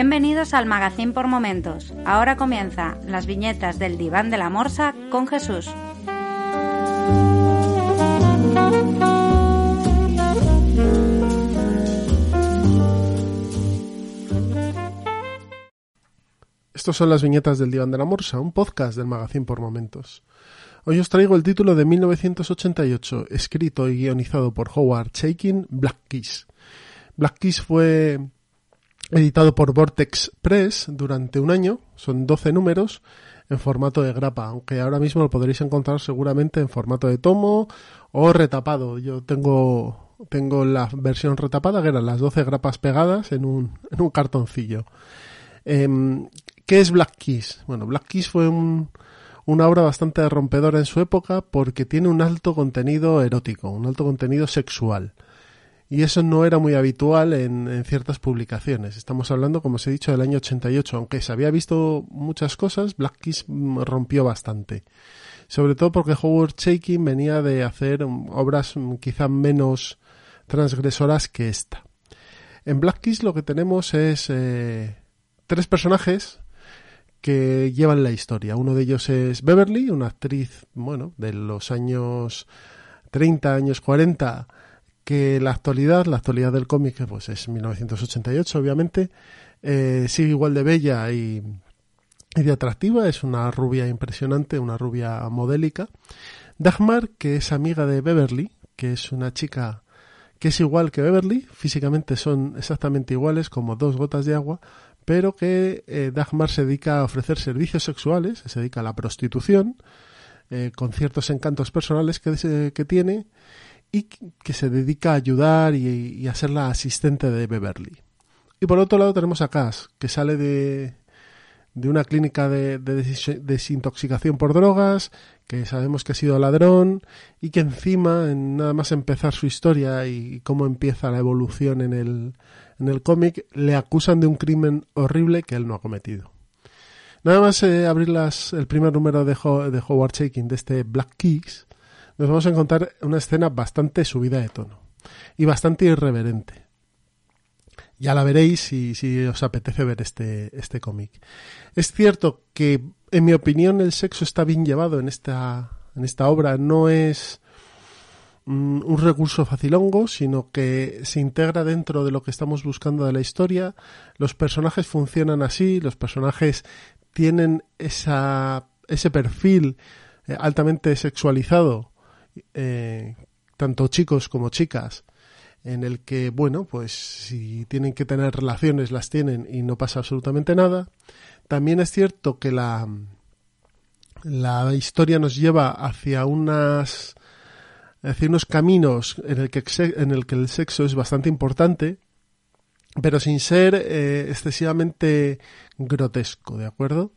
Bienvenidos al Magazine por Momentos. Ahora comienza las viñetas del Diván de la Morsa con Jesús. Estos son las viñetas del Diván de la Morsa, un podcast del Magazine por Momentos. Hoy os traigo el título de 1988, escrito y guionizado por Howard Chaykin, Black Kiss. Black Kiss fue editado por Vortex Press durante un año, son 12 números en formato de grapa, aunque ahora mismo lo podréis encontrar seguramente en formato de tomo o retapado. Yo tengo, tengo la versión retapada, que eran las 12 grapas pegadas en un, en un cartoncillo. Em, ¿Qué es Black Kiss? Bueno, Black Kiss fue un, una obra bastante rompedora en su época porque tiene un alto contenido erótico, un alto contenido sexual. Y eso no era muy habitual en, en, ciertas publicaciones. Estamos hablando, como os he dicho, del año 88. Aunque se había visto muchas cosas, Black Kiss rompió bastante. Sobre todo porque Howard Chaykin venía de hacer obras quizá menos transgresoras que esta. En Black Kiss lo que tenemos es eh, tres personajes que llevan la historia. Uno de ellos es Beverly, una actriz, bueno, de los años 30, años 40, que la actualidad, la actualidad del cómic, pues es 1988, obviamente, eh, sigue igual de bella y, y, de atractiva, es una rubia impresionante, una rubia modélica. Dagmar, que es amiga de Beverly, que es una chica que es igual que Beverly, físicamente son exactamente iguales como dos gotas de agua, pero que eh, Dagmar se dedica a ofrecer servicios sexuales, se dedica a la prostitución, eh, con ciertos encantos personales que, que tiene, y que se dedica a ayudar y, a ser la asistente de Beverly. Y por otro lado tenemos a Cass, que sale de, de una clínica de, de, desintoxicación por drogas, que sabemos que ha sido ladrón y que encima, en nada más empezar su historia y cómo empieza la evolución en el, en el cómic, le acusan de un crimen horrible que él no ha cometido. Nada más eh, abrir las, el primer número de, Ho, de Howard Shaking de este Black Kicks, nos vamos a encontrar una escena bastante subida de tono y bastante irreverente. Ya la veréis si, os apetece ver este, este cómic. Es cierto que, en mi opinión, el sexo está bien llevado en esta, en esta obra. No es mm, un recurso facilongo, sino que se integra dentro de lo que estamos buscando de la historia. Los personajes funcionan así, los personajes tienen esa, ese perfil eh, altamente sexualizado eh, tanto chicos como chicas, en el que, bueno, pues si tienen que tener relaciones, las tienen y no pasa absolutamente nada. También es cierto que la, la historia nos lleva hacia unas hacia unos caminos en el que, en el, que el sexo es bastante importante, pero sin ser eh, excesivamente grotesco, ¿de acuerdo?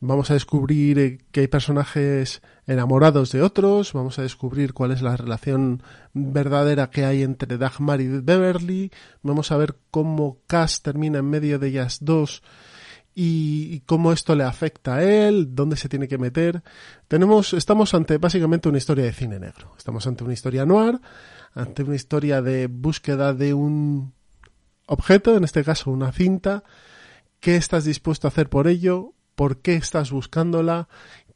Vamos a descubrir que hay personajes enamorados de otros, vamos a descubrir cuál es la relación verdadera que hay entre Dagmar y Beverly, vamos a ver cómo Cass termina en medio de ellas dos y, cómo esto le afecta a él, dónde se tiene que meter. Tenemos, estamos ante básicamente una historia de cine negro. Estamos ante una historia noir, ante una historia de búsqueda de un objeto, en este caso una cinta. ¿Qué estás dispuesto a hacer por ello? ¿Por qué estás buscándola?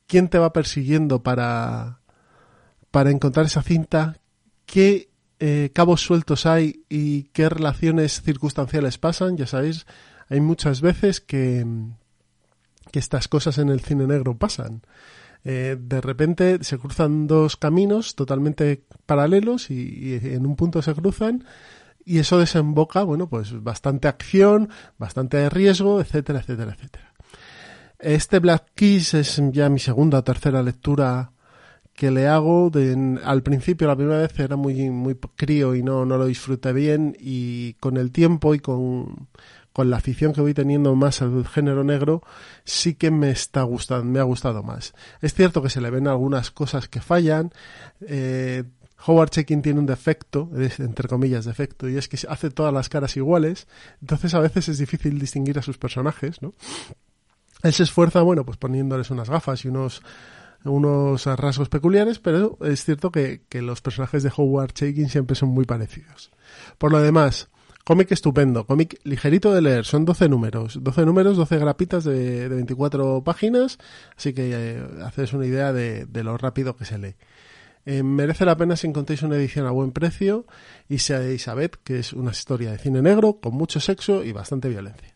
¿Quién te va persiguiendo para, para encontrar esa cinta? ¿Qué eh, cabos sueltos hay y qué relaciones circunstanciales pasan? Ya sabéis, hay muchas veces que, que estas cosas en el cine negro pasan. Eh, de repente se cruzan dos caminos totalmente paralelos y, y, en un punto se cruzan y eso desemboca, bueno, pues bastante acción, bastante riesgo, etcétera, etcétera, etcétera. Este Black Kiss es ya mi segunda o tercera lectura que le hago. Al principio, la primera vez era muy, muy crío y no, no lo disfruté bien y con el tiempo y con, con la afición que voy teniendo más al género negro, sí que me está gustando, me ha gustado más. Es cierto que se le ven algunas cosas que fallan, eh, Howard Checking tiene un defecto, entre comillas defecto, y es que hace todas las caras iguales, entonces a veces es difícil distinguir a sus personajes, ¿no? Él se esfuerza, bueno, pues poniéndoles unas gafas y unos unos rasgos peculiares, pero es cierto que, los personajes de Howard Chaykin siempre son muy parecidos. Por lo demás, cómic estupendo, cómic ligerito de leer, son 12 números, 12 números, 12 grapitas de, 24 páginas, así que eh, haces una idea de, lo rápido que se lee. Eh, merece la pena si encontréis una edición a buen precio y seáis Isabeth, que es una historia de cine negro con mucho sexo y bastante violencia.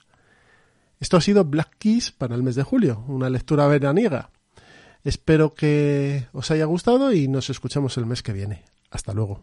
Esto ha sido Black Keys para el mes de julio, una lectura veraniega. Espero que os haya gustado y nos escuchamos el mes que viene. Hasta luego.